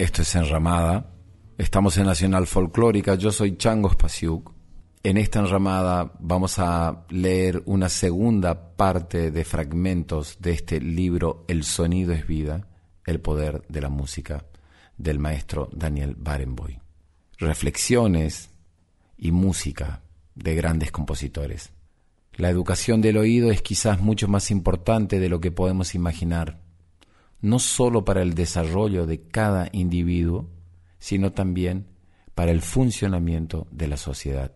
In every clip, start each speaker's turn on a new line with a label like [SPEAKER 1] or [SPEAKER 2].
[SPEAKER 1] Esto es Enramada. Estamos en Nacional Folclórica. Yo soy Chango Spasiuk. En esta enramada vamos a leer una segunda parte de fragmentos de este libro El sonido es vida, el poder de la música, del maestro Daniel Barenboim. Reflexiones y música de grandes compositores. La educación del oído es quizás mucho más importante de lo que podemos imaginar no sólo para el desarrollo de cada individuo, sino también para el funcionamiento de la sociedad.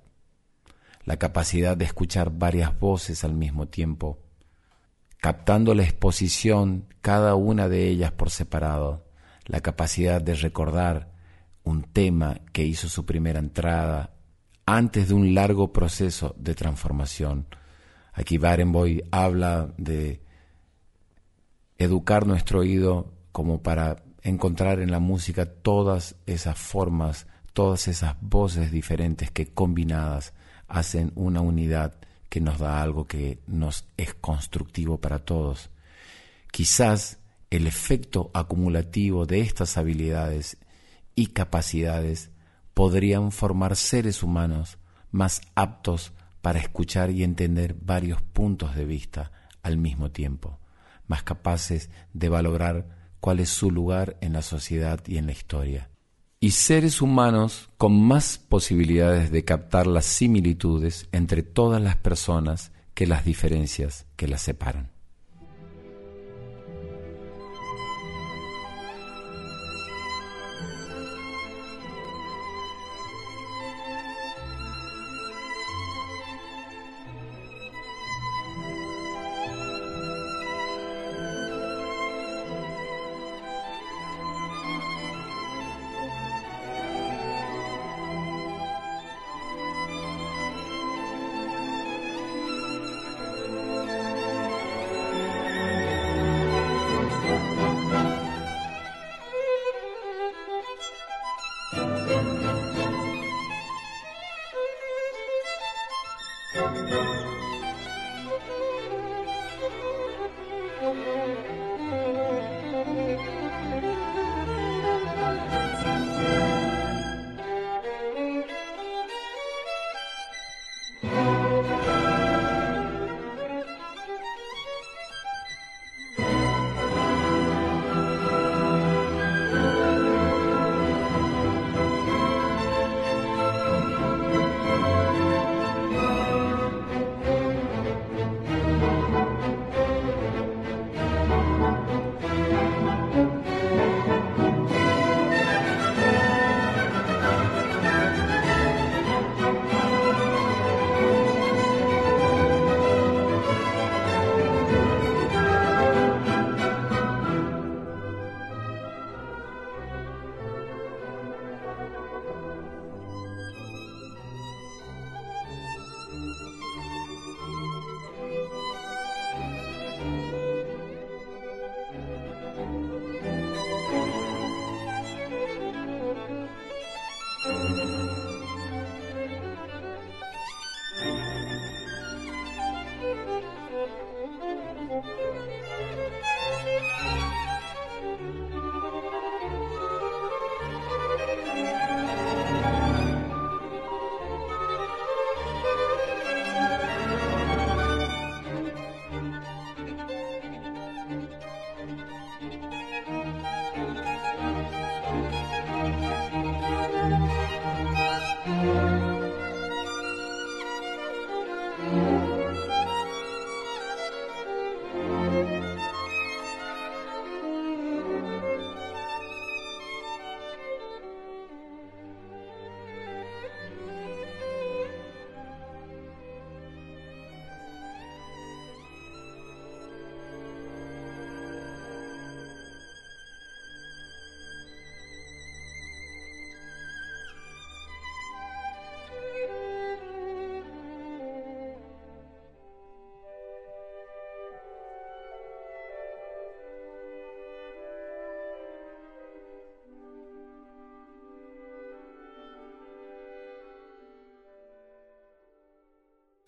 [SPEAKER 1] La capacidad de escuchar varias voces al mismo tiempo, captando la exposición cada una de ellas por separado, la capacidad de recordar un tema que hizo su primera entrada antes de un largo proceso de transformación. Aquí Barenboy habla de educar nuestro oído como para encontrar en la música todas esas formas, todas esas voces diferentes que combinadas hacen una unidad que nos da algo que nos es constructivo para todos. Quizás el efecto acumulativo de estas habilidades y capacidades podrían formar seres humanos más aptos para escuchar y entender varios puntos de vista al mismo tiempo más capaces de valorar cuál es su lugar en la sociedad y en la historia. Y seres humanos con más posibilidades de captar las similitudes entre todas las personas que las diferencias que las separan.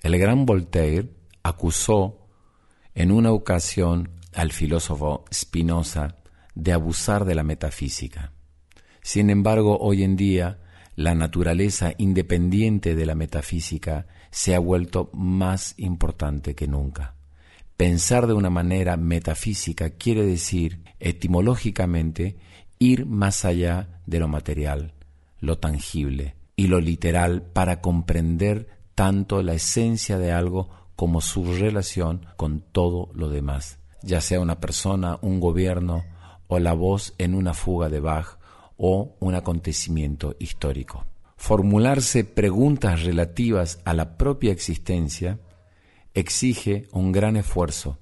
[SPEAKER 1] El gran Voltaire acusó en una ocasión al filósofo Spinoza de abusar de la metafísica. Sin embargo, hoy en día, la naturaleza independiente de la metafísica se ha vuelto más importante que nunca. Pensar de una manera metafísica quiere decir, etimológicamente, ir más allá de lo material, lo tangible y lo literal para comprender tanto la esencia de algo como su relación con todo lo demás, ya sea una persona, un gobierno o la voz en una fuga de Bach o un acontecimiento histórico. Formularse preguntas relativas a la propia existencia exige un gran esfuerzo,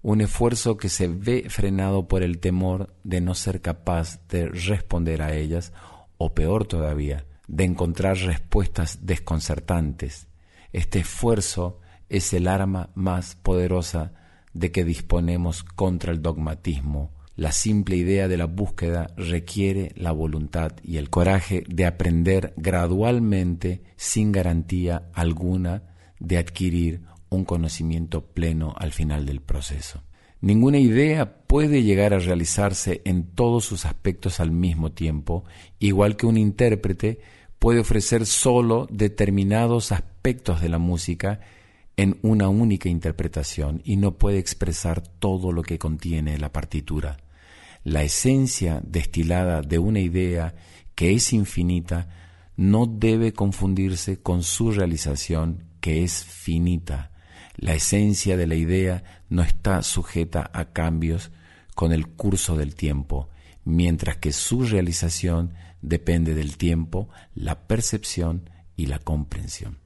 [SPEAKER 1] un esfuerzo que se ve frenado por el temor de no ser capaz de responder a ellas, o peor todavía, de encontrar respuestas desconcertantes. Este esfuerzo es el arma más poderosa de que disponemos contra el dogmatismo. La simple idea de la búsqueda requiere la voluntad y el coraje de aprender gradualmente sin garantía alguna de adquirir un conocimiento pleno al final del proceso. Ninguna idea puede llegar a realizarse en todos sus aspectos al mismo tiempo, igual que un intérprete puede ofrecer solo determinados aspectos de la música en una única interpretación y no puede expresar todo lo que contiene la partitura. La esencia destilada de una idea que es infinita no debe confundirse con su realización que es finita la esencia de la idea no está sujeta a cambios con el curso del tiempo, mientras que su realización depende del tiempo, la percepción y la comprensión.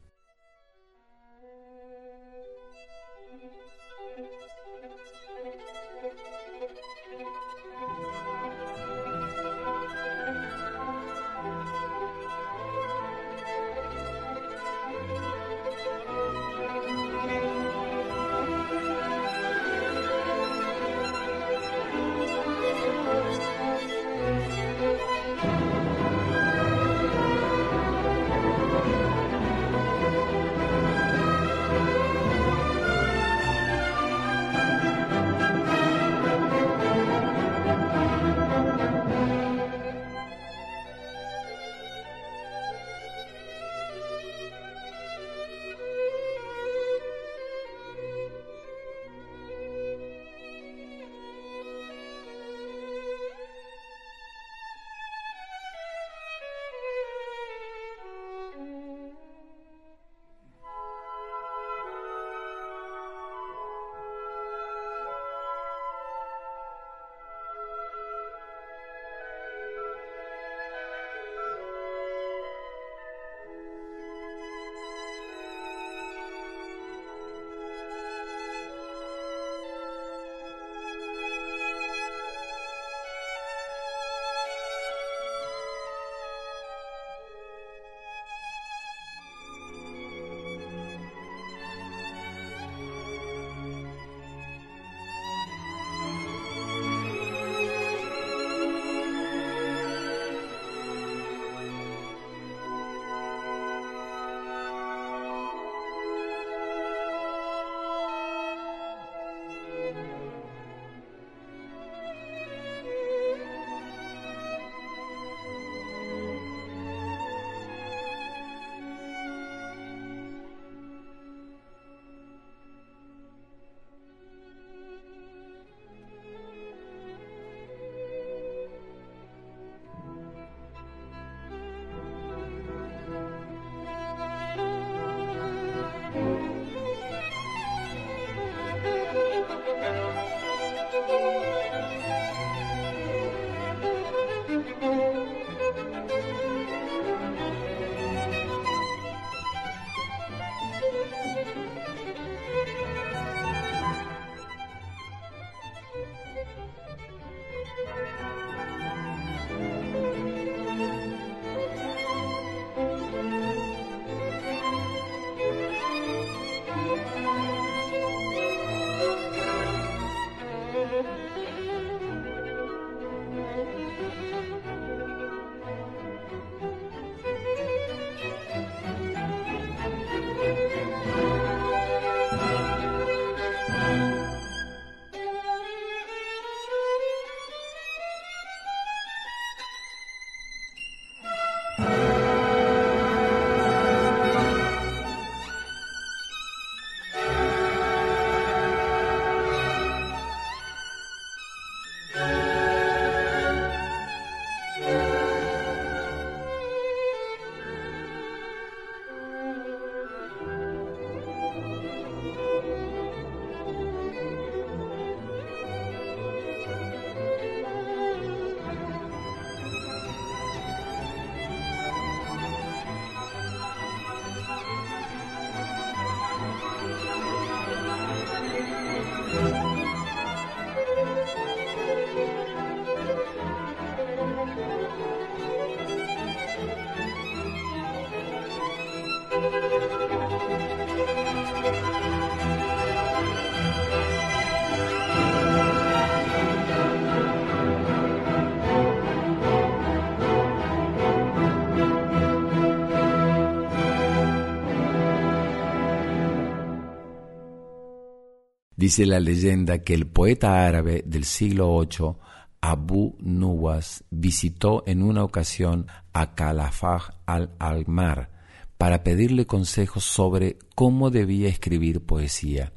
[SPEAKER 1] Dice la leyenda que el poeta árabe del siglo VIII, Abu Nuwas, visitó en una ocasión a Kalafaj al-Almar para pedirle consejos sobre cómo debía escribir poesía,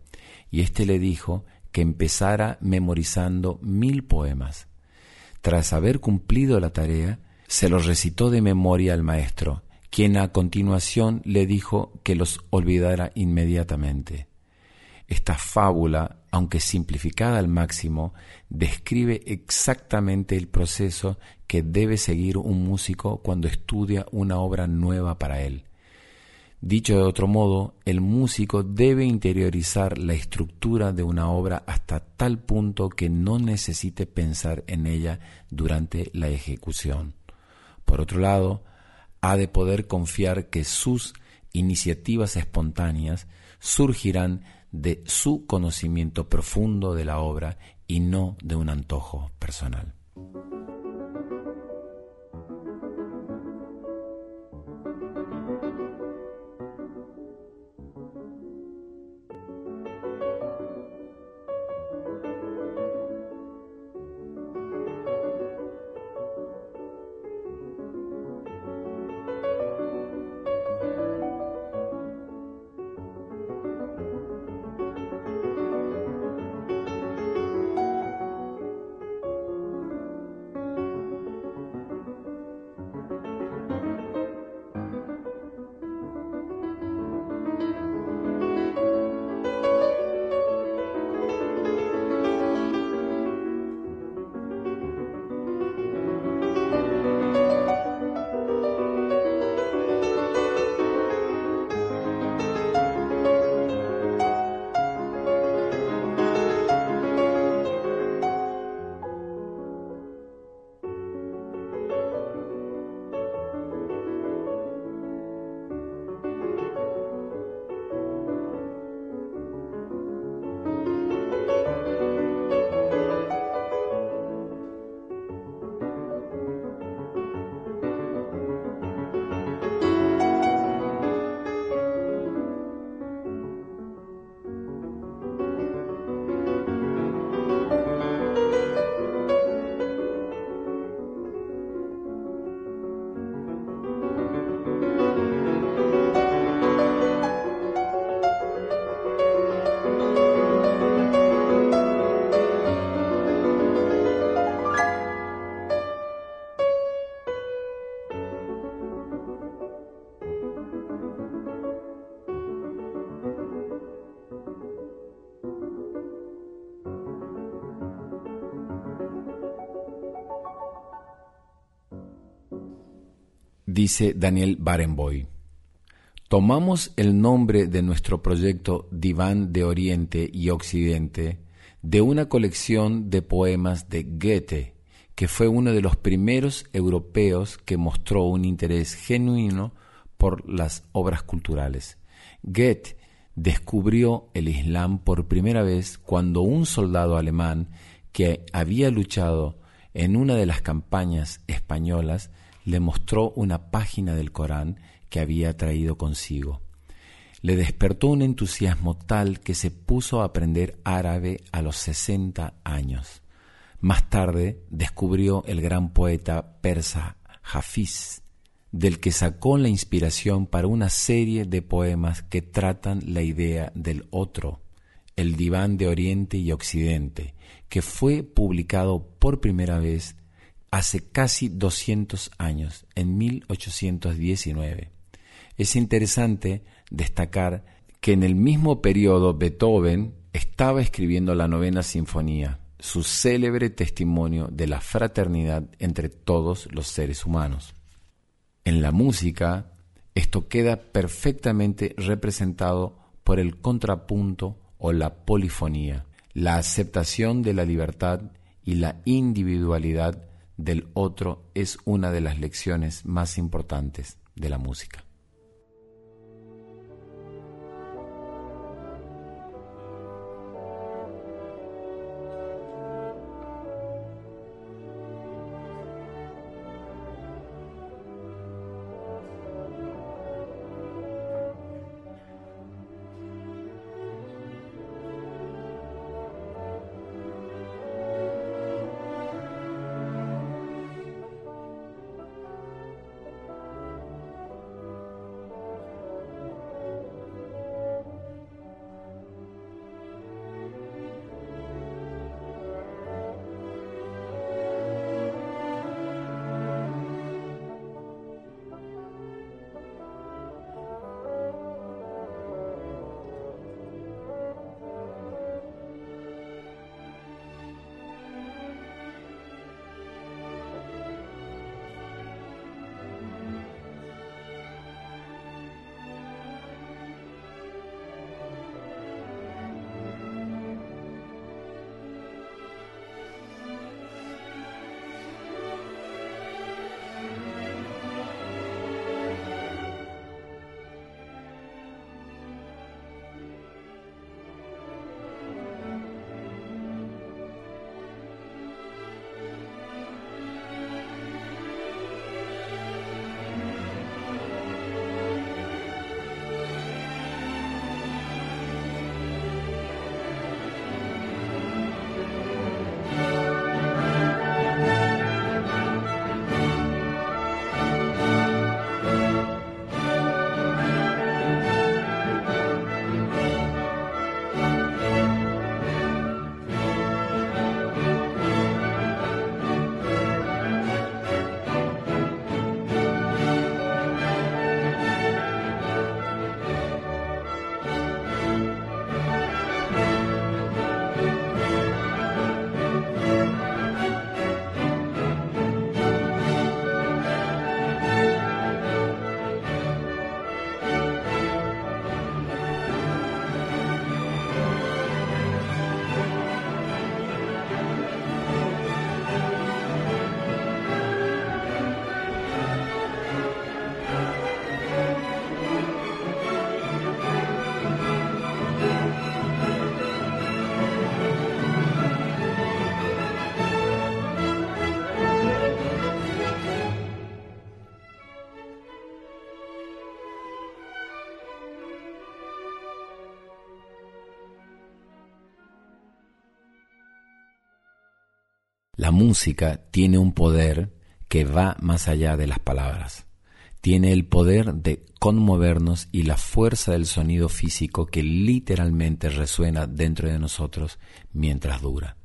[SPEAKER 1] y éste le dijo que empezara memorizando mil poemas. Tras haber cumplido la tarea, se los recitó de memoria al maestro, quien a continuación le dijo que los olvidara inmediatamente. Esta fábula, aunque simplificada al máximo, describe exactamente el proceso que debe seguir un músico cuando estudia una obra nueva para él. Dicho de otro modo, el músico debe interiorizar la estructura de una obra hasta tal punto que no necesite pensar en ella durante la ejecución. Por otro lado, ha de poder confiar que sus iniciativas espontáneas surgirán de su conocimiento profundo de la obra y no de un antojo personal. Dice Daniel Barenboy. Tomamos el nombre de nuestro proyecto Diván de Oriente y Occidente de una colección de poemas de Goethe, que fue uno de los primeros europeos que mostró un interés genuino por las obras culturales. Goethe descubrió el Islam por primera vez cuando un soldado alemán que había luchado en una de las campañas españolas le mostró una página del Corán que había traído consigo. Le despertó un entusiasmo tal que se puso a aprender árabe a los sesenta años. Más tarde descubrió el gran poeta persa Hafiz, del que sacó la inspiración para una serie de poemas que tratan la idea del otro, el diván de Oriente y Occidente, que fue publicado por primera vez hace casi 200 años, en 1819. Es interesante destacar que en el mismo periodo Beethoven estaba escribiendo la novena sinfonía, su célebre testimonio de la fraternidad entre todos los seres humanos. En la música, esto queda perfectamente representado por el contrapunto o la polifonía, la aceptación de la libertad y la individualidad del otro es una de las lecciones más importantes de la música. Música tiene un poder que va más allá de las palabras. Tiene el poder de conmovernos y la fuerza del sonido físico que literalmente resuena dentro de nosotros mientras dura.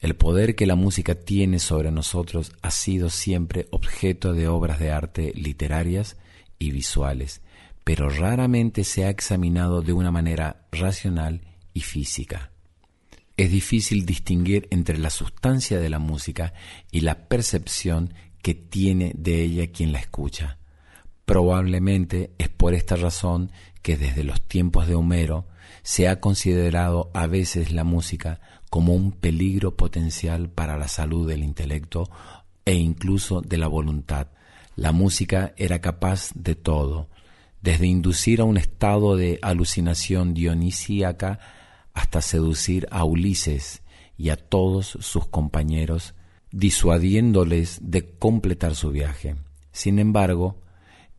[SPEAKER 1] El poder que la música tiene sobre nosotros ha sido siempre objeto de obras de arte literarias y visuales, pero raramente se ha examinado de una manera racional y física es difícil distinguir entre la sustancia de la música y la percepción que tiene de ella quien la escucha. Probablemente es por esta razón que desde los tiempos de Homero se ha considerado a veces la música como un peligro potencial para la salud del intelecto e incluso de la voluntad. La música era capaz de todo, desde inducir a un estado de alucinación dionisíaca hasta seducir a Ulises y a todos sus compañeros, disuadiéndoles de completar su viaje. Sin embargo,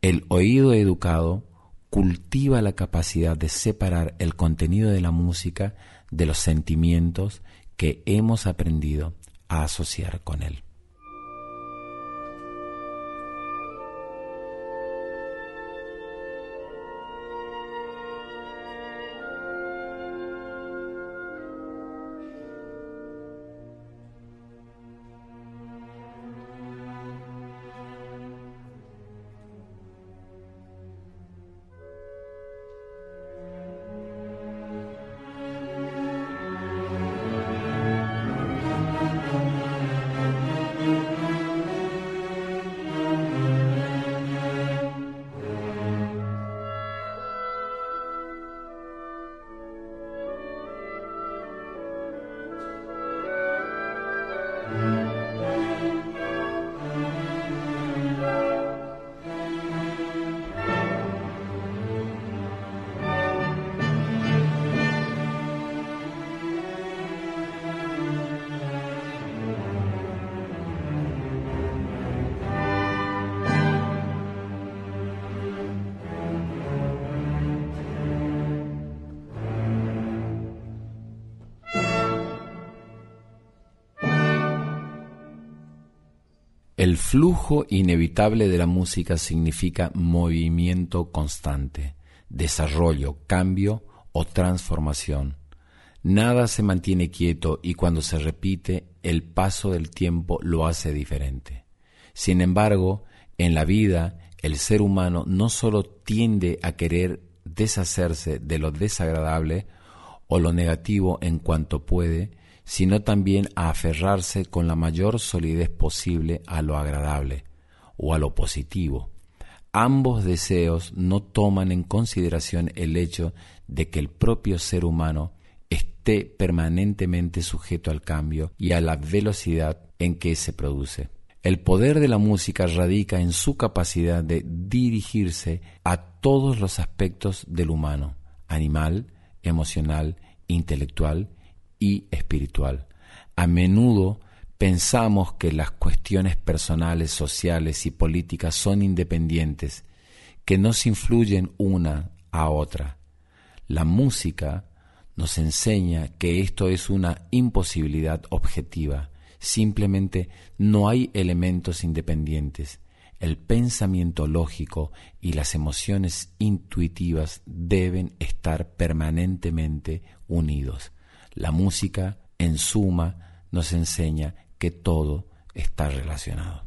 [SPEAKER 1] el oído educado cultiva la capacidad de separar el contenido de la música de los sentimientos que hemos aprendido a asociar con él. El flujo inevitable de la música significa movimiento constante, desarrollo, cambio o transformación. Nada se mantiene quieto y cuando se repite, el paso del tiempo lo hace diferente. Sin embargo, en la vida, el ser humano no solo tiende a querer deshacerse de lo desagradable o lo negativo en cuanto puede, sino también a aferrarse con la mayor solidez posible a lo agradable o a lo positivo. Ambos deseos no toman en consideración el hecho de que el propio ser humano esté permanentemente sujeto al cambio y a la velocidad en que se produce. El poder de la música radica en su capacidad de dirigirse a todos los aspectos del humano, animal, emocional, intelectual y espiritual. A menudo pensamos que las cuestiones personales, sociales y políticas son independientes, que no se influyen una a otra. La música nos enseña que esto es una imposibilidad objetiva, simplemente no hay elementos independientes. El pensamiento lógico y las emociones intuitivas deben estar permanentemente unidos. La música, en suma, nos enseña que todo está relacionado.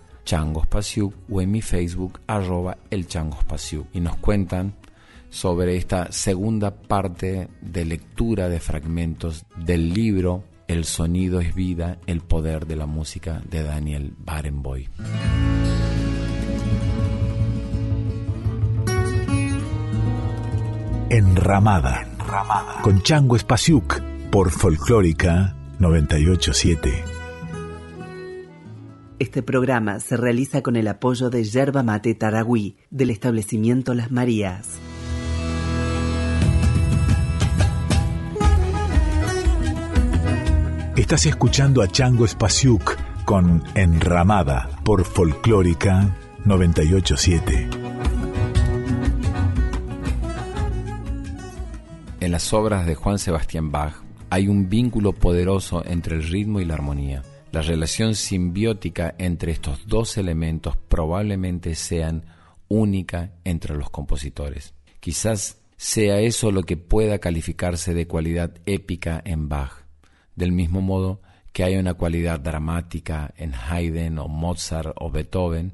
[SPEAKER 1] changospasiuk o en mi Facebook arroba el y nos cuentan sobre esta segunda parte de lectura de fragmentos del libro El sonido es vida, el poder de la música de Daniel Barenboim.
[SPEAKER 2] Enramada, con Chango Espasiuk por Folclórica 987.
[SPEAKER 3] Este programa se realiza con el apoyo de Yerba Mate Taragüí del establecimiento Las Marías.
[SPEAKER 2] Estás escuchando a Chango Espasiuk con Enramada por Folclórica 987.
[SPEAKER 1] En las obras de Juan Sebastián Bach hay un vínculo poderoso entre el ritmo y la armonía. La relación simbiótica entre estos dos elementos probablemente sean única entre los compositores. Quizás sea eso lo que pueda calificarse de cualidad épica en Bach, del mismo modo que hay una cualidad dramática en Haydn o Mozart o Beethoven.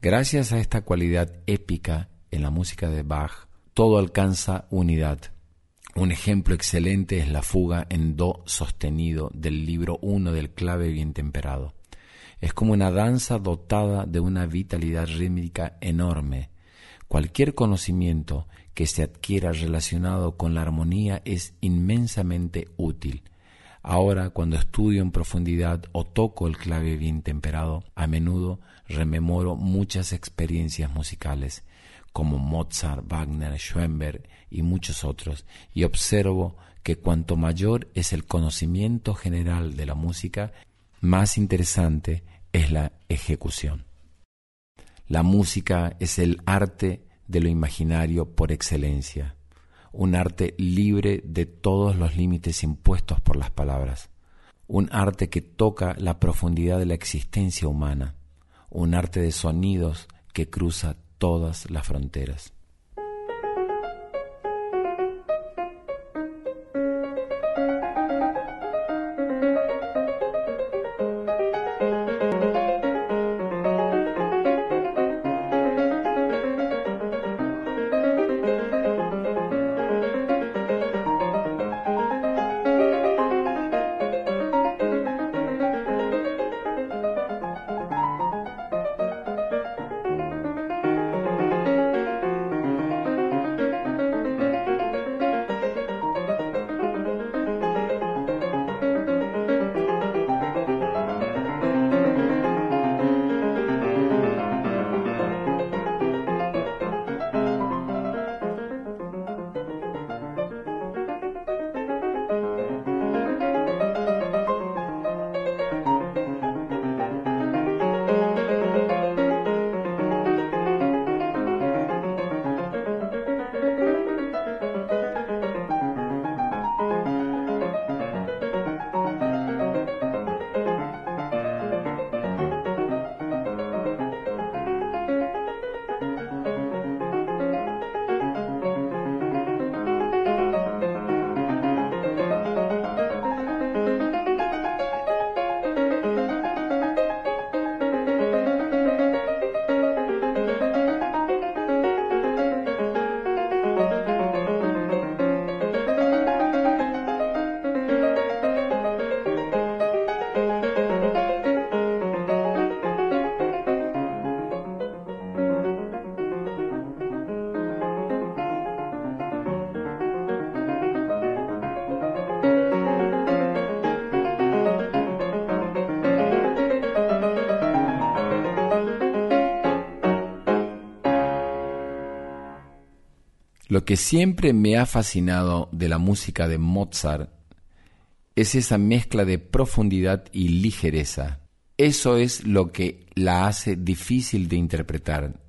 [SPEAKER 1] Gracias a esta cualidad épica en la música de Bach, todo alcanza unidad un ejemplo excelente es la fuga en Do sostenido del libro 1 del clave bien temperado. Es como una danza dotada de una vitalidad rítmica enorme. Cualquier conocimiento que se adquiera relacionado con la armonía es inmensamente útil. Ahora, cuando estudio en profundidad o toco el clave bien temperado, a menudo rememoro muchas experiencias musicales como Mozart, Wagner, Schoenberg y muchos otros, y observo que cuanto mayor es el conocimiento general de la música, más interesante es la ejecución. La música es el arte de lo imaginario por excelencia, un arte libre de todos los límites impuestos por las palabras, un arte que toca la profundidad de la existencia humana, un arte de sonidos que cruza todas las fronteras. Lo que siempre me ha fascinado de la música de Mozart es esa mezcla de profundidad y ligereza. Eso es lo que la hace difícil de interpretar,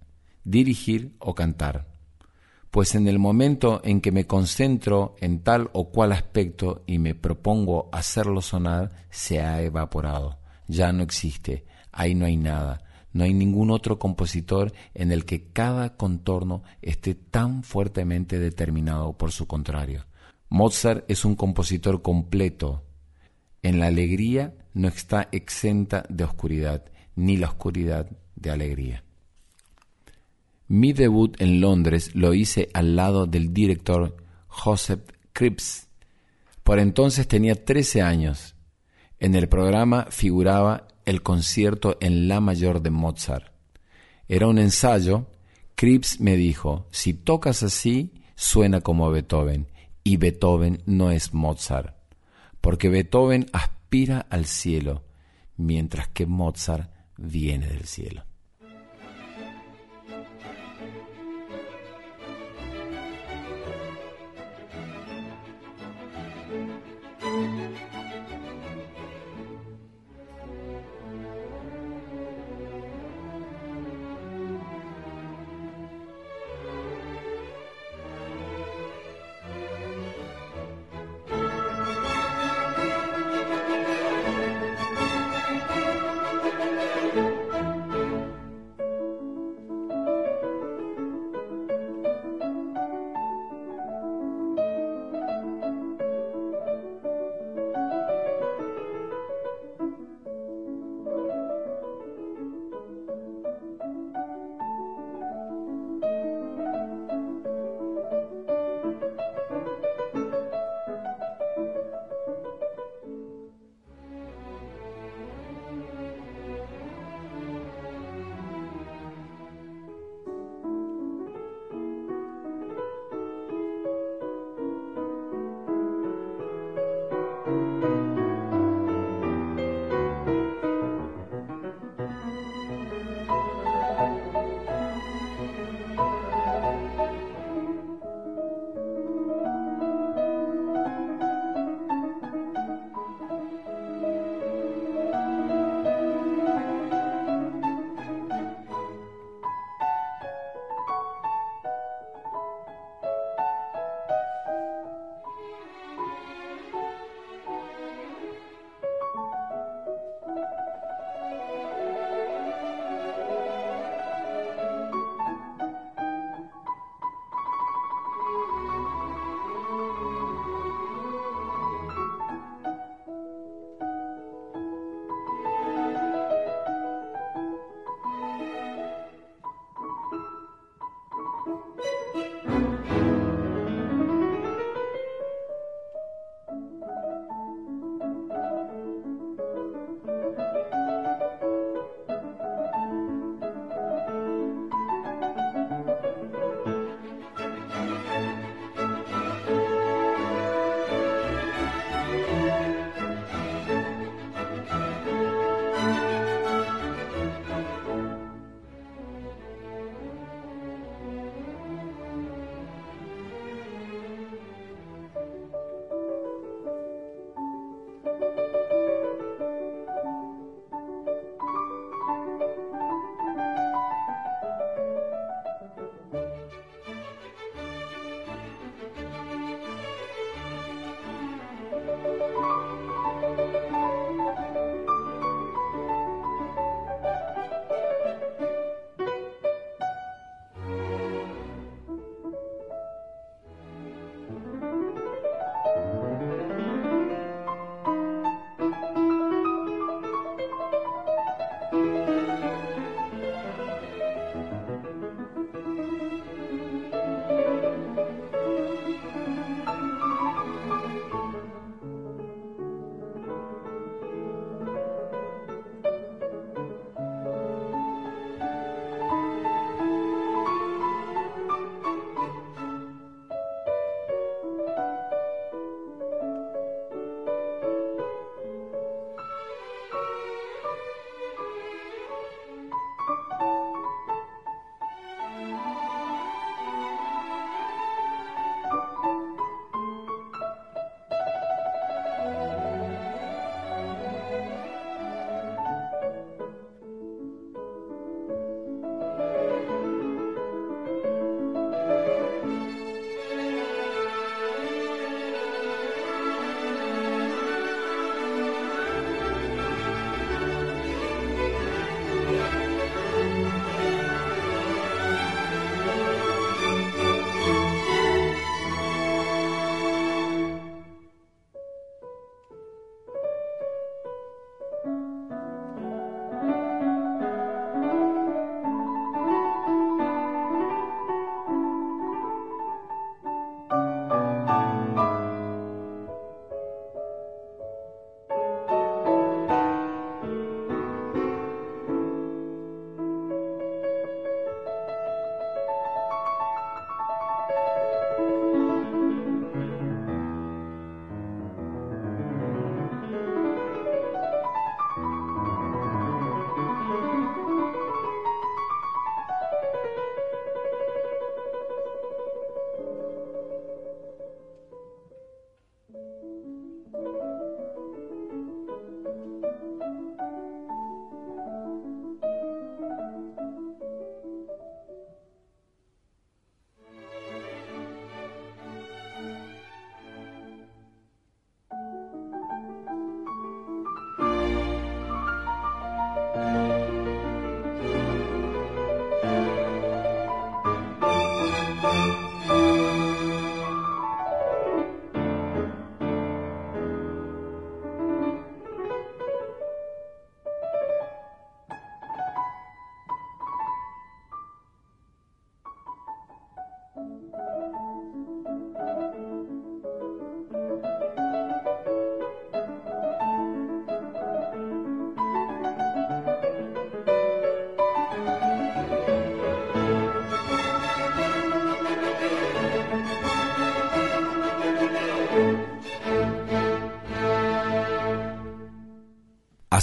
[SPEAKER 1] dirigir o cantar. Pues en el momento en que me concentro en tal o cual aspecto y me propongo hacerlo sonar, se ha evaporado, ya no existe, ahí no hay nada, no hay ningún otro compositor en el que cada contorno esté tan fuertemente determinado por su contrario. Mozart es un compositor completo. En la alegría no está exenta de oscuridad, ni la oscuridad de alegría. Mi debut en Londres lo hice al lado del director Joseph Cripps. Por entonces tenía 13 años. En el programa figuraba el concierto en La mayor de Mozart. Era un ensayo. Cripps me dijo, si tocas así, suena como Beethoven, y Beethoven no es Mozart, porque Beethoven aspira al cielo, mientras que Mozart viene del cielo.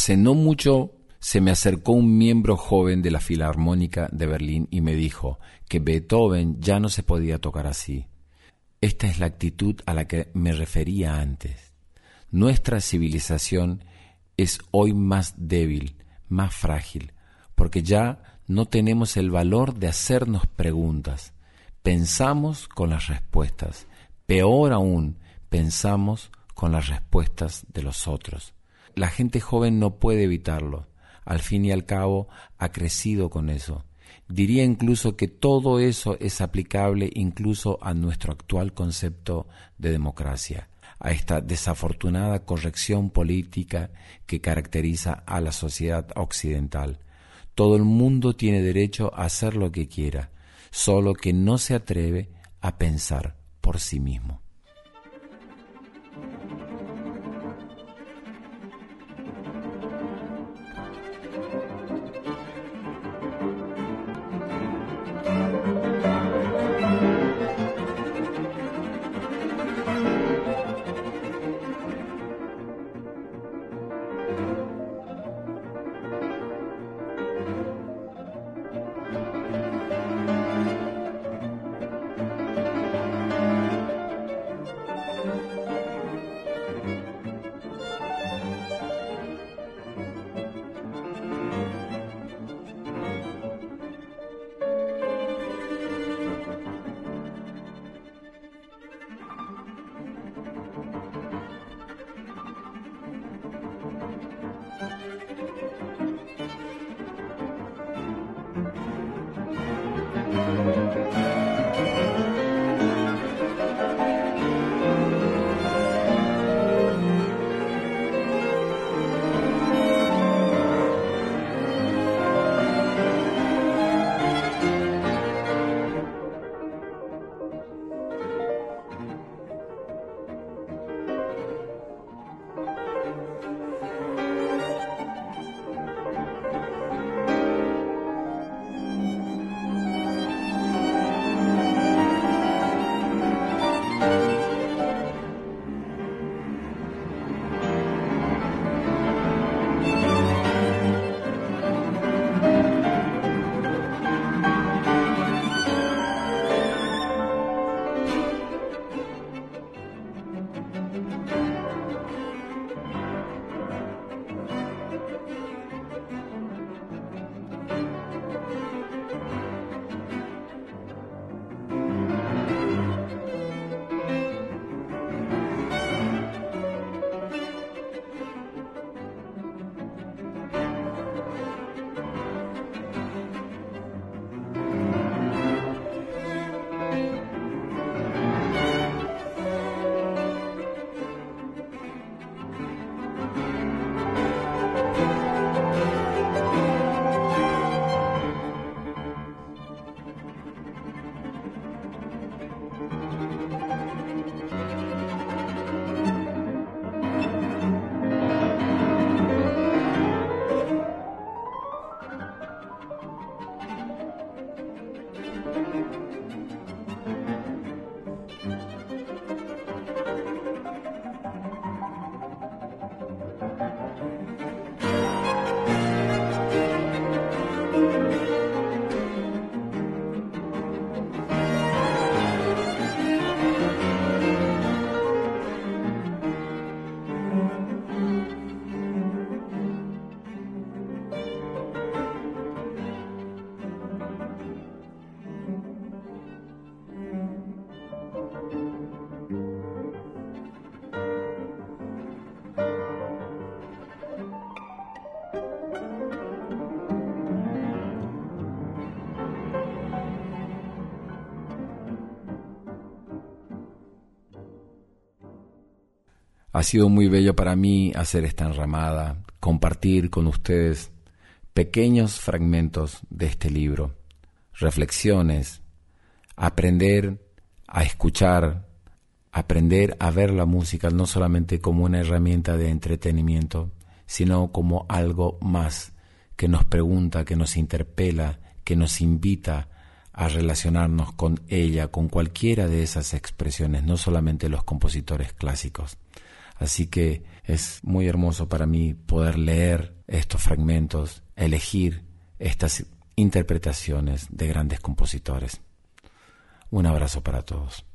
[SPEAKER 1] Hace no mucho se me acercó un miembro joven de la Filarmónica de Berlín y me dijo que Beethoven ya no se podía tocar así. Esta es la actitud a la que me refería antes. Nuestra civilización es hoy más débil, más frágil, porque ya no tenemos el valor de hacernos preguntas. Pensamos con las respuestas. Peor aún, pensamos con las respuestas de los otros. La gente joven no puede evitarlo al fin y al cabo ha crecido con eso. Diría incluso que todo eso es aplicable incluso a nuestro actual concepto de democracia, a esta desafortunada corrección política que caracteriza a la sociedad occidental. Todo el mundo tiene derecho a hacer lo que quiera, solo que no se atreve a pensar por sí mismo. Ha sido muy bello para mí hacer esta enramada, compartir con ustedes pequeños fragmentos de este libro, reflexiones, aprender a escuchar, aprender a ver la música no solamente como una herramienta de entretenimiento, sino como algo más que nos pregunta, que nos interpela, que nos invita a relacionarnos con ella, con cualquiera de esas expresiones, no solamente los compositores clásicos. Así que es muy hermoso para mí poder leer estos fragmentos, elegir estas interpretaciones de grandes compositores. Un abrazo para todos.